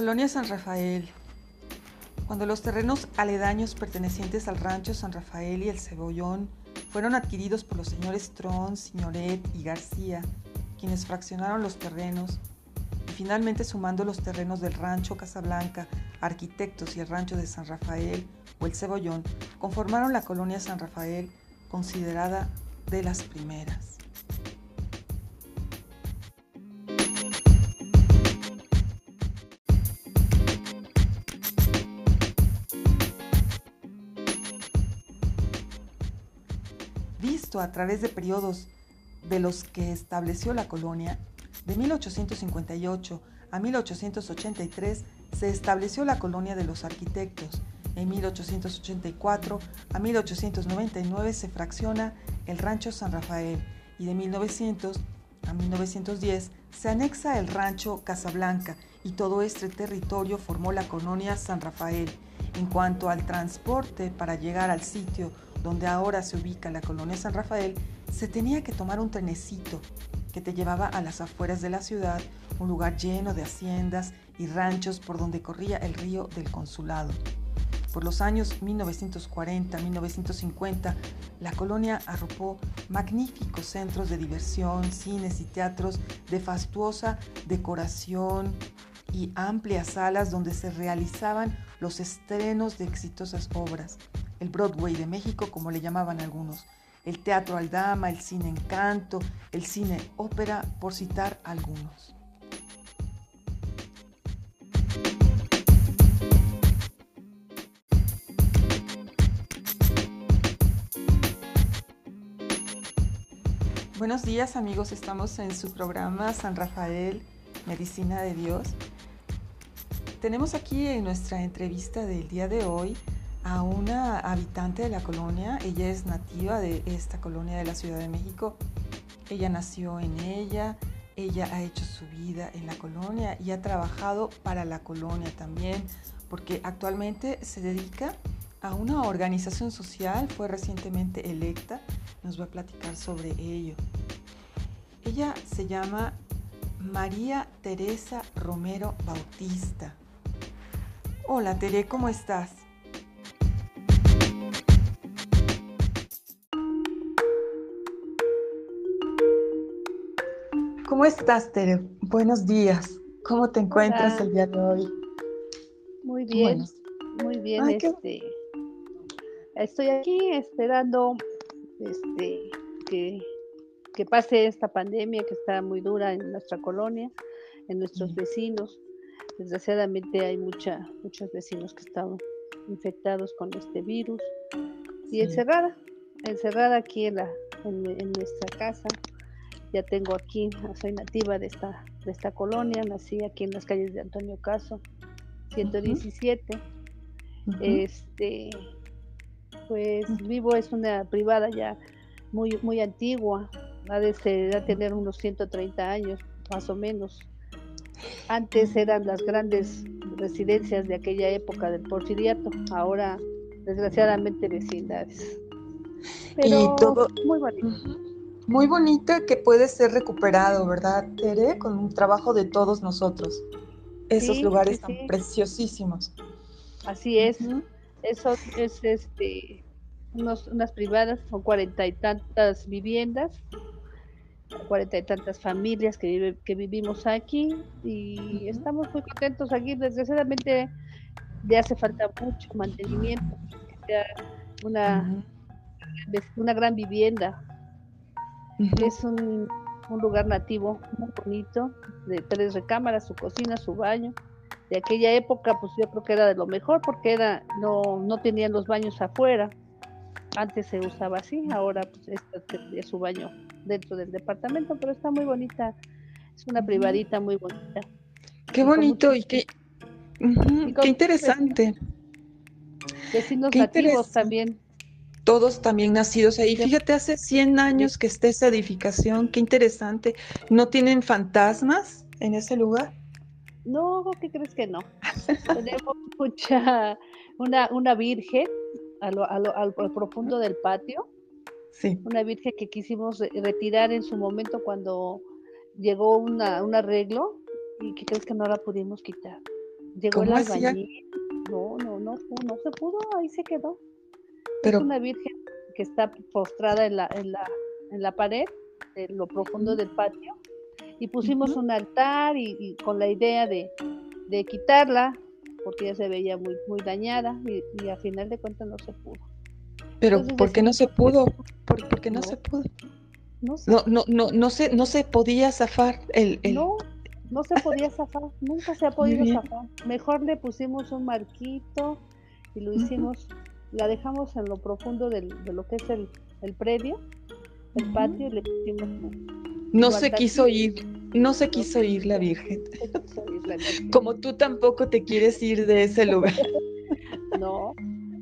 Colonia San Rafael. Cuando los terrenos aledaños pertenecientes al rancho San Rafael y el Cebollón fueron adquiridos por los señores Tron, Signoret y García, quienes fraccionaron los terrenos, y finalmente sumando los terrenos del rancho Casablanca, Arquitectos y el rancho de San Rafael o el Cebollón, conformaron la colonia San Rafael, considerada de las primeras. A través de periodos de los que estableció la colonia, de 1858 a 1883 se estableció la colonia de los arquitectos. En 1884 a 1899 se fracciona el rancho San Rafael y de 1900 a 1910 se anexa el rancho Casablanca y todo este territorio formó la colonia San Rafael. En cuanto al transporte para llegar al sitio donde ahora se ubica la colonia San Rafael, se tenía que tomar un trenecito que te llevaba a las afueras de la ciudad, un lugar lleno de haciendas y ranchos por donde corría el río del consulado. Por los años 1940-1950, la colonia arropó magníficos centros de diversión, cines y teatros de fastuosa decoración y amplias salas donde se realizaban los estrenos de exitosas obras el Broadway de México, como le llamaban algunos, el Teatro Aldama, el Cine Encanto, el Cine Ópera, por citar algunos. Buenos días amigos, estamos en su programa San Rafael, Medicina de Dios. Tenemos aquí en nuestra entrevista del día de hoy a una habitante de la colonia. Ella es nativa de esta colonia de la Ciudad de México. Ella nació en ella, ella ha hecho su vida en la colonia y ha trabajado para la colonia también, porque actualmente se dedica a una organización social, fue recientemente electa, nos va a platicar sobre ello. Ella se llama María Teresa Romero Bautista. Hola Tere, ¿cómo estás? ¿Cómo estás, Tere? Buenos días. ¿Cómo te encuentras el día de hoy? Muy bien, muy bien. este, Estoy aquí esperando este, que, que, pase esta pandemia que está muy dura en nuestra colonia, en nuestros vecinos. Desgraciadamente hay mucha, muchos vecinos que están infectados con este virus. Y encerrada, encerrada aquí en, la, en nuestra casa. Ya tengo aquí, soy nativa de esta, de esta colonia, nací aquí en las calles de Antonio Caso, 117. Este, pues vivo, es una privada ya muy, muy antigua, ha de, tener unos 130 años, más o menos. Antes eran las grandes residencias de aquella época del porfiriato, ahora desgraciadamente vecindades. Pero todo... muy bonito muy bonita que puede ser recuperado, ¿verdad, Tere? Con un trabajo de todos nosotros. Esos lugares tan preciosísimos. Así es. Eso es este unas privadas, son cuarenta y tantas viviendas, cuarenta y tantas familias que, que vivimos aquí y estamos muy contentos aquí. Desgraciadamente le hace falta mucho mantenimiento, una, una gran vivienda es un, lugar nativo muy bonito, de tres recámaras, su cocina, su baño. De aquella época, pues yo creo que era de lo mejor porque era no, no tenían los baños afuera. Antes se usaba así, ahora pues esta tendría su baño dentro del departamento, pero está muy bonita. Es una privadita muy bonita. Qué bonito y qué, qué interesante. Vecinos nativos también todos también nacidos ahí. Fíjate, hace 100 años que está esa edificación, qué interesante. ¿No tienen fantasmas en ese lugar? No, ¿qué crees que no? Tenemos mucha, una, una virgen al profundo del patio. Sí. Una virgen que quisimos retirar en su momento cuando llegó una, un arreglo y que crees que no la pudimos quitar. Llegó el albañil. No, no, no, no se pudo, ahí se quedó. Pero, es una virgen que está postrada en la, en la, en la pared, en lo profundo del patio, y pusimos un altar y, con la idea de, de, quitarla, porque ya se veía muy, muy dañada, y, y a final de cuentas no se pudo. Pero ¿por qué no se pudo? ¿Por, qué no, se pudo? No, no, no, no, se, no se podía zafar el, No, no se podía zafar, nunca se ha podido zafar. Mejor le pusimos un marquito y lo hicimos, la dejamos en lo profundo del, de lo que es el, el predio, el patio, y le pusimos... No se quiso ir, no se quiso ir la Virgen. Como tú tampoco te quieres ir de ese lugar. No,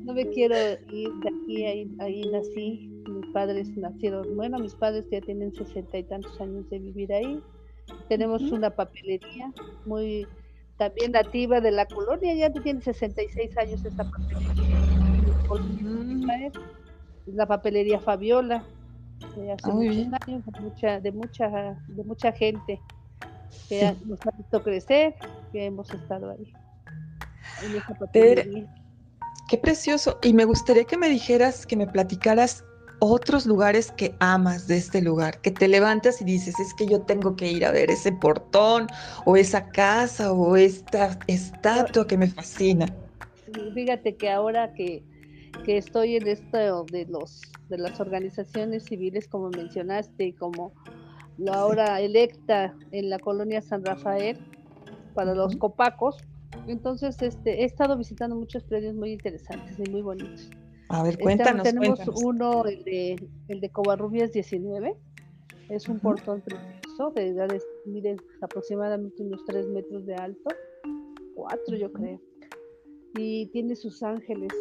no me quiero ir de aquí, ahí, ahí nací. Mis padres nacieron, bueno, mis padres ya tienen sesenta y tantos años de vivir ahí. Tenemos una papelería muy también nativa de la colonia, ya tiene 66 años esta papelería. La papelería Fabiola, de hace ah, muchos años, de mucha, de mucha, de mucha gente que nos ha visto crecer, que hemos estado ahí. En esa papelería. Qué precioso. Y me gustaría que me dijeras, que me platicaras otros lugares que amas de este lugar, que te levantas y dices, es que yo tengo que ir a ver ese portón o esa casa o esta estatua que me fascina. Fíjate que ahora que, que estoy en esto de los de las organizaciones civiles como mencionaste y como la ahora electa en la colonia San Rafael para los copacos, entonces, este, he estado visitando muchos predios muy interesantes y muy bonitos. A ver, cuéntanos. tenemos uno, el de, el de Covarrubias 19. Es un portón precioso, de edades, miren, aproximadamente unos 3 metros de alto, 4 yo creo. Y tiene sus ángeles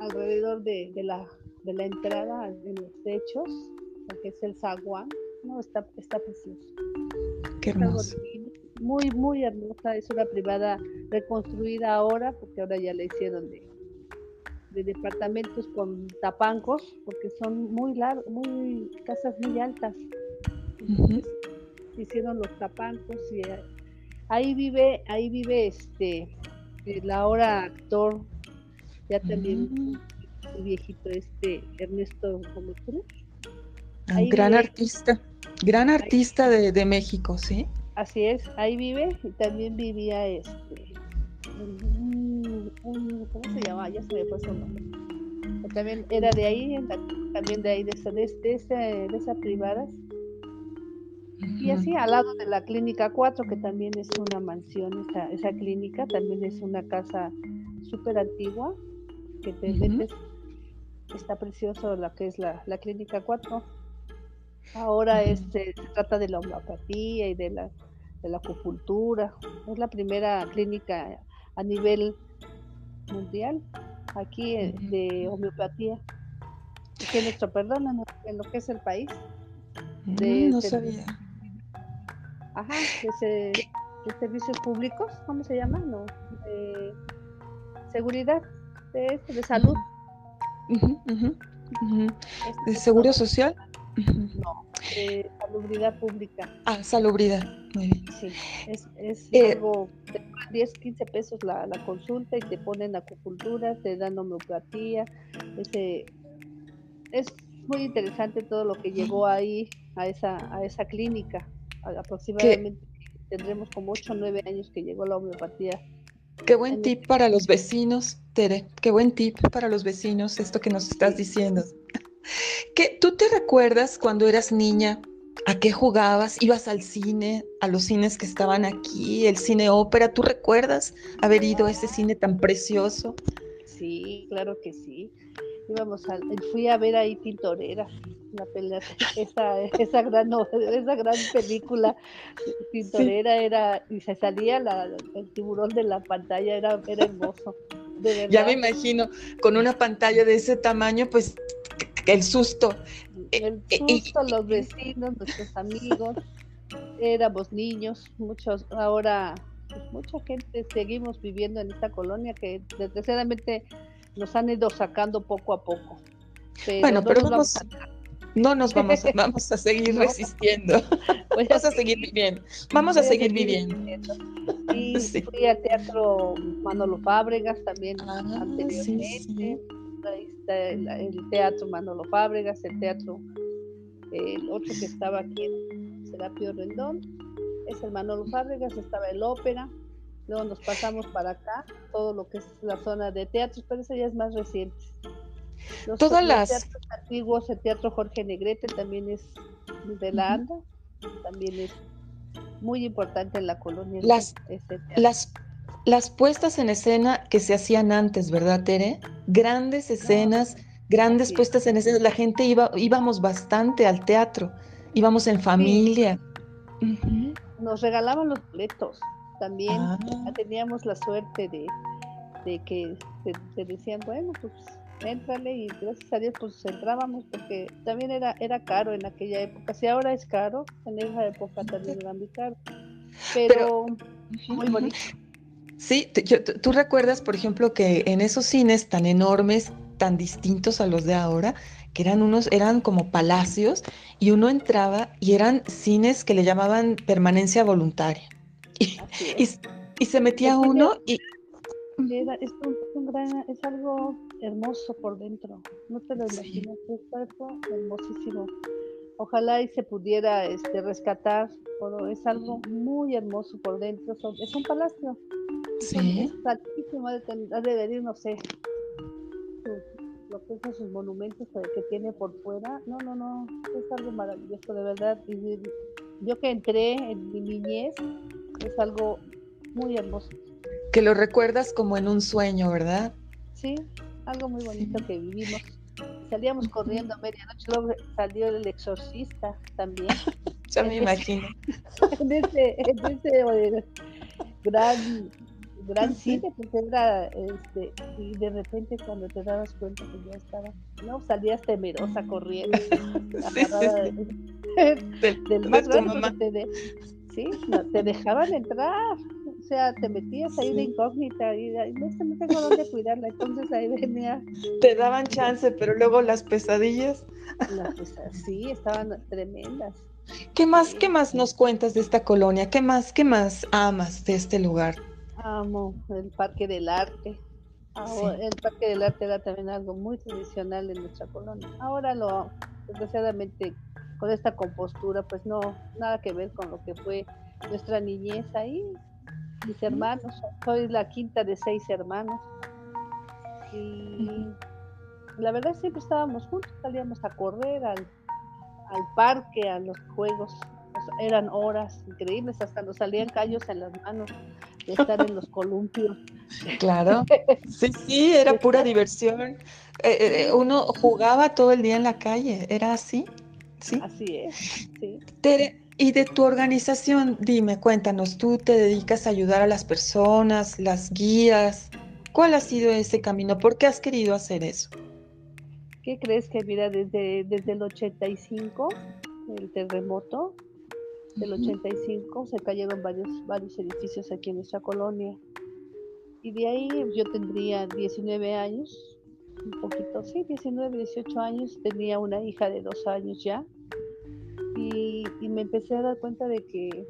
alrededor de, de, la, de la entrada, en los techos, que es el zaguán. No, está, está precioso. Qué hermoso muy, muy hermosa. Es una privada reconstruida ahora, porque ahora ya la hicieron de, de departamentos con tapancos, porque son muy largos, muy casas muy altas. hicieron los tapancos y ahí vive, ahí vive este el ahora actor, ya también viejito este Ernesto Gómez Cruz. gran artista, gran artista de, de México, ¿sí? Así es, ahí vive y también vivía este, un, ¿cómo se llama? Ya se me fue su nombre. También era de ahí, también de ahí, de, esa, de, de, esa privadas. Y así al lado de la clínica 4, que también es una mansión, esa, esa clínica también es una casa súper antigua, que te metes, está precioso la que es la, la clínica 4. Ahora este, se trata de la homeopatía y de la de la acupuntura. Es la primera clínica a nivel mundial aquí eh, de homeopatía. Aquí nuestro, perdón, en lo que es el país. Mm, no sabía. Ajá, de, servicios públicos, ¿cómo se llama? No, de seguridad, de, de salud. ¿De seguro social? No, de salubridad pública. Ah, salubridad, muy bien. Sí, es, es eh, algo, te 10, 15 pesos la, la, consulta y te ponen acupuntura, te dan homeopatía. Ese, es muy interesante todo lo que llegó ahí a esa, a esa clínica. Aproximadamente tendremos como 8 o 9 años que llegó la homeopatía. Qué buen tip para los vecinos, Tere. Qué buen tip para los vecinos, esto que nos estás diciendo. ¿Qué, ¿Tú te recuerdas cuando eras niña? ¿A qué jugabas? ¿Ibas al cine? ¿A los cines que estaban aquí? ¿El cine ópera? ¿Tú recuerdas haber ido a ese cine tan precioso? Sí, claro que sí. Íbamos a, fui a ver ahí Pintorera, la esa, esa, gran, esa gran película Pintorera era, y se salía el tiburón de la pantalla, era, era hermoso. Ya me imagino, con una pantalla de ese tamaño, pues el susto. El eh, eh, susto, los vecinos, nuestros amigos, éramos niños, muchos, ahora pues, mucha gente seguimos viviendo en esta colonia que desgraciadamente nos han ido sacando poco a poco. bueno, pero vamos, no nos vamos a, vamos a seguir resistiendo. vamos a seguir viviendo. Vamos a seguir viviendo. Y fui al teatro Manolo Fábregas también ah, anteriormente. Ahí está el, teatro Manolo Fábregas, el teatro, el otro que estaba aquí Serapio Rendón, es el Manolo Fábregas, estaba el ópera, luego nos pasamos para acá, todo lo que es la zona de teatros, pero eso ya es más reciente. Todas las teatros antiguos, el teatro Jorge Negrete también es de la ANDA, también es muy importante en la colonia. Las, las, las puestas en escena que se hacían antes, ¿verdad, Tere? Grandes escenas, grandes puestas en escena. La gente iba, íbamos bastante al teatro, íbamos en familia. Nos regalaban los boletos. También ah. teníamos la suerte de, de que te, decían, bueno, pues éntrale y gracias a Dios pues entrábamos porque también era, era caro en aquella época. Si ahora es caro, en esa época también era muy caro. Pero, muy bonito. Sí, tú recuerdas, por ejemplo, que en esos cines tan enormes, tan distintos a los de ahora, que eran unos, eran como palacios, y uno entraba y eran cines que le llamaban permanencia voluntaria. Y, se metía uno y... es, es algo hermoso por dentro. No te lo imaginas, es algo hermosísimo. Ojalá y se pudiera este, rescatar, pero es algo muy hermoso por dentro. Es un palacio. Sí. Es altísimo, de, de venir, no sé, lo que son sus monumentos que tiene por fuera. No, no, no, es algo maravilloso, de verdad. Y yo que entré en mi niñez, es algo muy hermoso. Que lo recuerdas como en un sueño, ¿verdad? Sí, algo muy bonito que vivimos. Salíamos corriendo a medianoche, luego salió el exorcista también. ya me imagino. En ese, en ese eh, gran, gran cine, porque era, este, y de repente cuando te dabas cuenta que ya estaba, no, salías temerosa corriendo, agarrada del, más grande te, sí, te dejaban entrar o sea, te metías ahí de incógnita y no, no tengo dónde cuidarla, entonces ahí venía. Te daban chance, pero luego las pesadillas. sí, estaban tremendas. ¿Qué más, qué más nos cuentas de esta colonia? ¿Qué más, qué más amas de este lugar? Amo el Parque del Arte. El Parque del Arte era también algo muy tradicional en nuestra colonia. Ahora lo, desgraciadamente, con esta compostura, pues no, nada que ver con lo que fue nuestra niñez ahí mis hermanos, soy la quinta de seis hermanos. Y la verdad siempre estábamos juntos, salíamos a correr al, parque, a los juegos. eran horas increíbles, hasta nos salían callos en las manos de estar en los columpios. Claro, sí, sí, era pura diversión. Eh, eh, uno jugaba todo el día en la calle, ¿era así? Sí. Así es, sí. Y de tu organización, dime, cuéntanos, tú te dedicas a ayudar a las personas, las guías. ¿Cuál ha sido ese camino? ¿Por qué has querido hacer eso? ¿Qué crees que, mira, desde, desde el 85, el terremoto del 85, se cayeron varios, varios edificios aquí en nuestra colonia. Y de ahí yo tendría 19 años, un poquito, sí, 19, 18 años, tenía una hija de dos años ya y, me empecé a dar cuenta de que,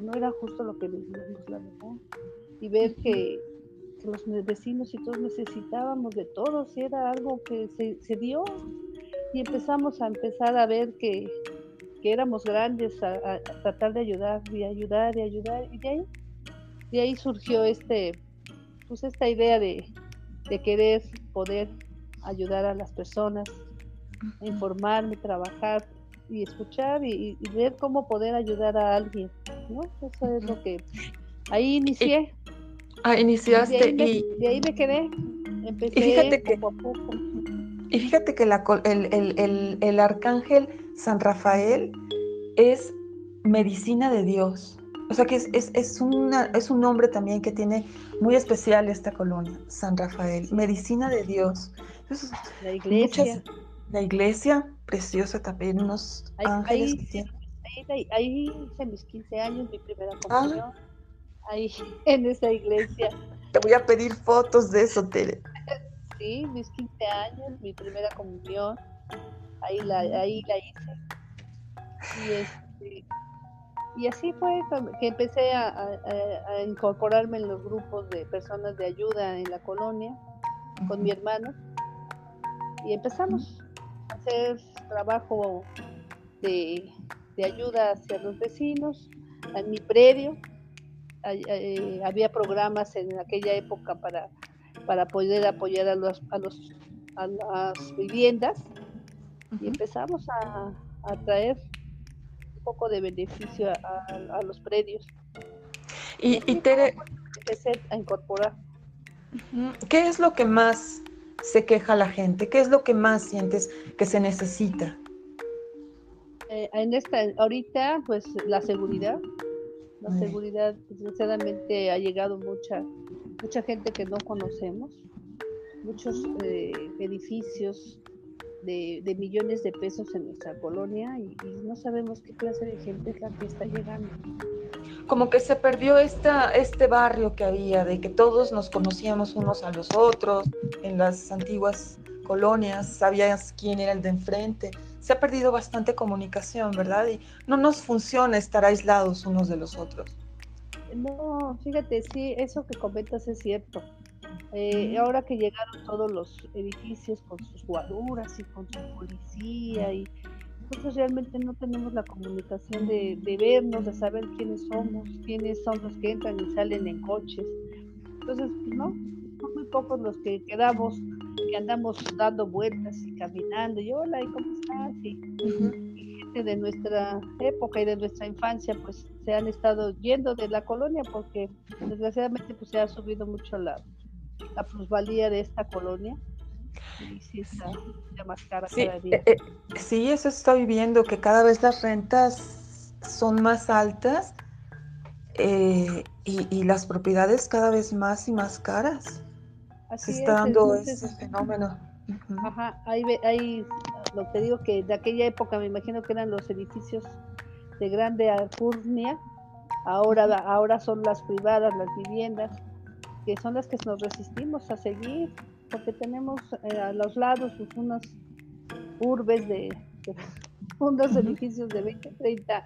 no era justo lo que vivíamos, la verdad. Y ver que, los vecinos y todos necesitábamos de todos, era algo que se, dio. Y empezamos a empezar a ver que, éramos grandes, a, tratar de ayudar y ayudar y ayudar. Y de ahí, de ahí surgió este, pues esta idea de, de querer poder ayudar a las personas, informarme, trabajar, y escuchar y, ver cómo poder ayudar a alguien, ¿no? Eso es lo que ahí inicié. Ah, iniciaste y de ahí me quedé. Empecé y fíjate que, poco a poco. Y fíjate que la, el, el, el, arcángel San Rafael es medicina de Dios. O sea que es, es, es, una, es un nombre también que tiene muy especial esta colonia, San Rafael, medicina de Dios. la iglesia. la iglesia, preciosa también, unos ángeles ahí, Ahí, hice mis 15 años, mi primera ah. comunión, ahí en esa iglesia. Te voy a pedir fotos de eso, Tere. Sí, mis 15 años, mi primera comunión. ahí la, ahí la hice. Y, este, y así fue que empecé a, incorporarme en los grupos de personas de ayuda en la colonia con mi hermano y empezamos a hacer trabajo de, ayuda hacia los vecinos en mi predio. Eh, había programas en aquella época para, para poder apoyar a, los, a, los, a las viviendas y empezamos a, a traer un poco de beneficio a, los predios. Y, y Tere, empecé a incorporar. ¿Qué es lo que más se queja la gente? ¿Qué es lo que más sientes que se necesita? Eh, en esta, ahorita, pues la seguridad. La seguridad, desgraciadamente, ha llegado mucha, mucha gente que no conocemos, muchos eh, edificios de, millones de pesos en nuestra colonia y, no sabemos qué clase de gente es la que está llegando. Como que se perdió esta, este barrio que había, de que todos nos conocíamos unos a los otros, en las antiguas colonias, sabías quién era el de enfrente. Se ha perdido bastante comunicación, ¿verdad? Y no nos funciona estar aislados unos de los otros. No, fíjate, sí, eso que comentas es cierto. Eh, ahora que llegaron todos los edificios con sus guaduras y con su policía y nosotros realmente no tenemos la comunicación de, vernos, de saber quiénes somos, quiénes son los que entran y salen en coches. Entonces, pues, no, son muy pocos los que quedamos, que andamos dando vueltas y caminando, y hola, ¿y cómo estás? Y, de nuestra época y de nuestra infancia, pues se han estado yendo de la colonia porque desgraciadamente pues se ha subido mucho la, la plusvalía de esta colonia. Y sí, está más cara cada día. Eh, eh, sí, eso estoy viendo, que cada vez las rentas son más altas eh, y, las propiedades cada vez más y más caras. Así Se está dando ese fenómeno. Ajá, hay, hay, lo que digo que de aquella época me imagino que eran los edificios de grande alcurnia, ahora, ahora son las privadas, las viviendas, que son las que nos resistimos a seguir, porque tenemos eh, a los lados pues, unas urbes de, unos edificios de 20, 30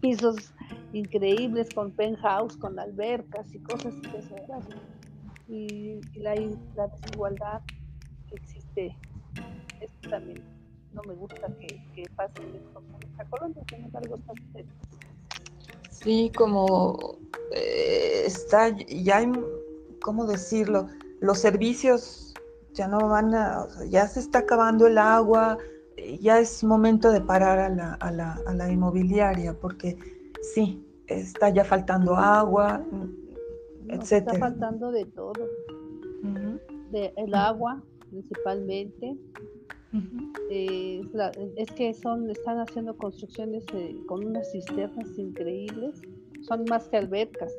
pisos increíbles con penthouse, con albercas y cosas así. Y, y la, la, desigualdad que existe, esto también no me gusta que, que pase en esta colonia, sin embargo está Sí, como eh, está, ya hay ¿cómo decirlo? Los servicios ya no van a, ya se está acabando el agua, ya es momento de parar a la, a la, a la inmobiliaria, porque sí, está ya faltando agua, etcétera. Está faltando de todo. de, el agua, principalmente. Eh, es que son, están haciendo construcciones eh, con unas cisternas increíbles, son más que albercas.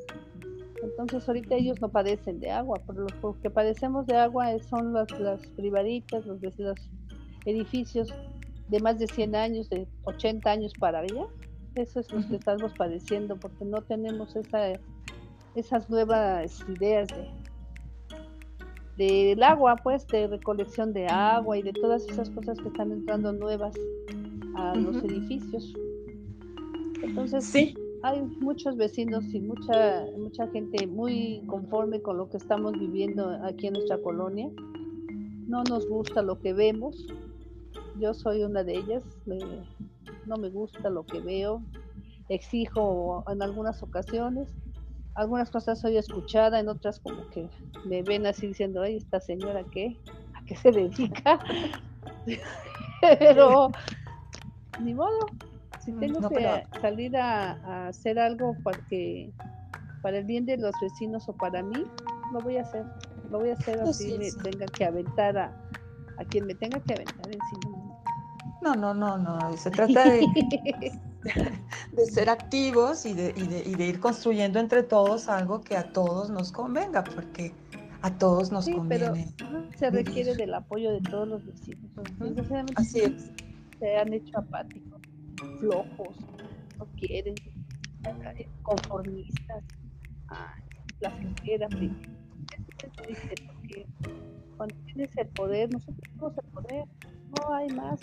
Entonces ahorita ellos no padecen de agua, pero los que padecemos de agua son las, las privaditas, los, los edificios de más de 100 años, de 80 años para allá. Eso es lo que estamos padeciendo porque no tenemos esa, esas nuevas ideas de del agua, pues, de recolección de agua y de todas esas cosas que están entrando nuevas a los edificios. Entonces, sí hay muchos vecinos y mucha mucha gente muy conforme con lo que estamos viviendo aquí en nuestra colonia. No nos gusta lo que vemos. Yo soy una de ellas. no me gusta lo que veo. Exijo en algunas ocasiones. Algunas cosas soy escuchada, en otras como que me ven así diciendo, ay, esta señora qué, a qué se dedica. Pero ni modo, si mm, tengo que salir a, hacer algo para para el bien de los vecinos o para mí, lo voy a hacer. Lo voy a hacer así me tenga que aventar a, a quien me tenga que aventar encima. No, no, no, no. Se trata de, de ser activos y de, y, de, y de, ir construyendo entre todos algo que a todos nos convenga, porque a todos nos conviene. Pero se requiere del apoyo de todos los vecinos. Así es. Se han hecho apáticos flojos, no quieren, conformistas, la triste porque cuando tienes el poder, nosotros tenemos el poder, no hay más,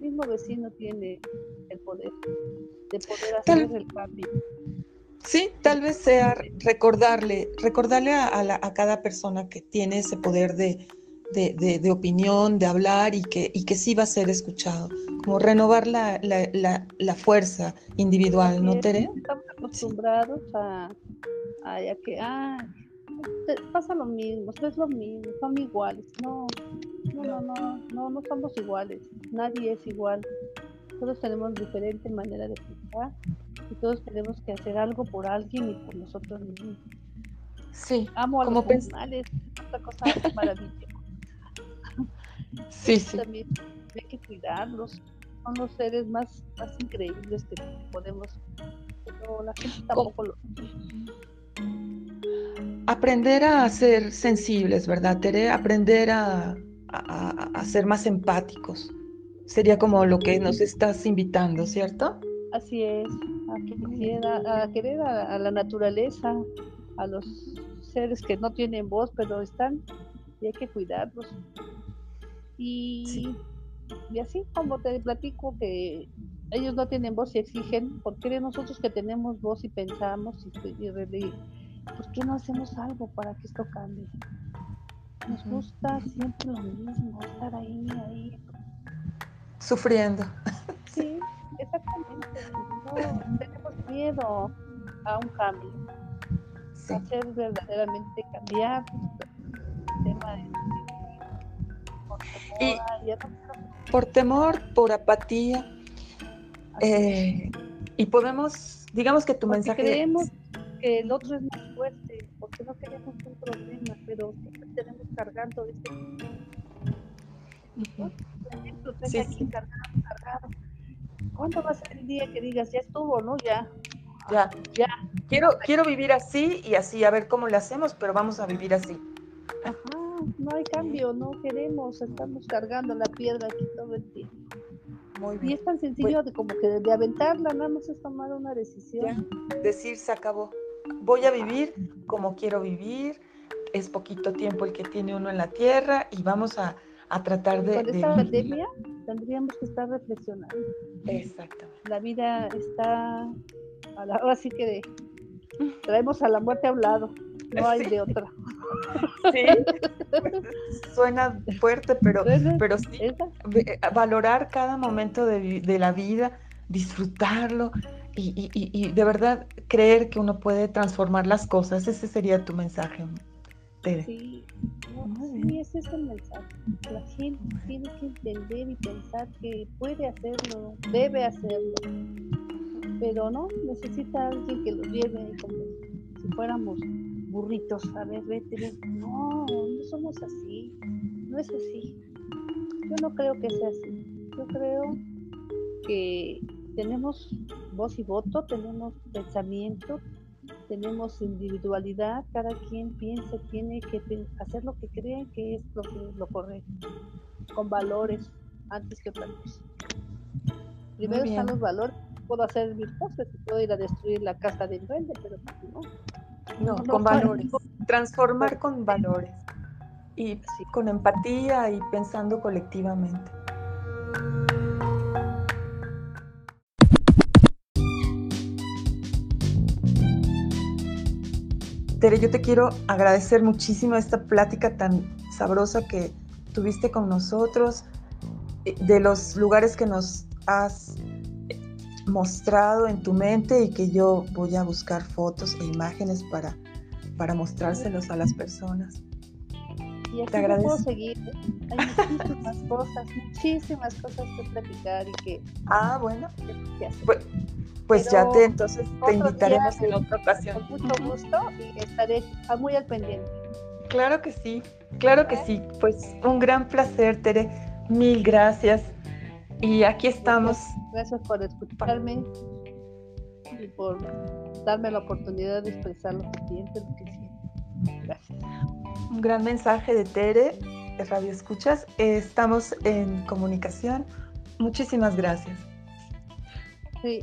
mismo vecino tiene el poder de poder hacer el cambio. Sí, tal vez sea recordarle, recordarle a, cada persona que tiene ese poder de, de, opinión, de hablar y que, y que sí va a ser escuchado, como renovar la, la fuerza individual, ¿no, Tere? Estamos acostumbrados a, a, que, ah, pasa lo mismo, es lo mismo, son iguales. No, no, no, no, no, no somos iguales, nadie es igual. Todos tenemos diferente manera de pensar y todos tenemos que hacer algo por alguien y por nosotros mismos. Sí, amo a como los animales, otra cosa maravillosa. Sí, sí. También hay que cuidarlos, son los seres más, más increíbles que podemos, pero la gente tampoco lo aprender a ser sensibles, ¿verdad, Tere? Aprender a, ser más empáticos. Sería como lo que nos estás invitando, ¿cierto? Así es, a, querer a, la naturaleza, a los seres que no tienen voz, pero están y hay que cuidarlos. Y, y así como te platico que ellos no tienen voz y exigen, ¿por qué nosotros que tenemos voz y pensamos y, y, ¿por qué no hacemos algo para que esto cambie? Nos gusta siempre lo mismo, estar ahí, ahí. Sufriendo. Sí, exactamente. No, tenemos miedo a un cambio. Hacer verdaderamente cambiar el tema de por temor, por apatía. Eh, y podemos, digamos que tu mensaje. Creemos que el otro es más fuerte, porque no queremos un problema, pero tenemos cargando este. Por ejemplo, sí, aquí cargado, cargado. ¿Cuándo va a ser el día que digas, ya estuvo, no? Ya. Ya. Ya. Quiero, quiero vivir así y así, a ver cómo le hacemos, pero vamos a vivir así. Ajá, no hay cambio, no queremos, estamos cargando la piedra aquí todo el tiempo. Muy bien. Y es tan sencillo de como que de aventarla, nada más es tomar una decisión. Decir se acabó voy a vivir como quiero vivir, es poquito tiempo el que tiene uno en la tierra y vamos a, tratar de... Con esta pandemia tendríamos que estar reflexionando. Exactamente. La vida está, ahora sí que de, traemos a la muerte a un lado, no hay de otra. Sí, suena fuerte, pero, pero sí, valorar cada momento de, de la vida, disfrutarlo, y, de verdad creer que uno puede transformar las cosas. Ese sería tu mensaje, Tere. Sí, ese es el mensaje. La gente tiene que entender y pensar que puede hacerlo, debe hacerlo, pero no, necesita alguien que lo lleve como si fuéramos burritos. A ver, vete, No, no somos así, no es así. Yo no creo que sea así. Yo creo que tenemos voz y voto, tenemos pensamiento, tenemos individualidad, cada quien piensa, tiene que hacer lo que cree que es lo, que, lo correcto, con valores antes que otra cosa. Primero están los valores, puedo hacer mil cosas, puedo ir a destruir la casa de duende, pero no. No, con valores, transformar con valores y con empatía y pensando colectivamente. Tere, yo te quiero agradecer muchísimo esta plática tan sabrosa que tuviste con nosotros, eh, de los lugares que nos has mostrado en tu mente y que yo voy a buscar fotos e imágenes para, para mostrárselos a las personas. Y así te agradezco. puedo seguir. Hay muchísimas cosas, muchísimas cosas que platicar y que... Ah, bueno. Pues, ya te, entonces te invitaremos en otra ocasión. Con mucho gusto y estaré muy al pendiente. Claro que sí, claro que sí. Pues un gran placer, Tere. Mil gracias. Y aquí estamos. Gracias, por escucharme y por darme la oportunidad de expresar lo que siento, lo que siento. Gracias. Un gran mensaje de Tere, de Radio Escuchas. Estamos en comunicación. Muchísimas gracias. Sí.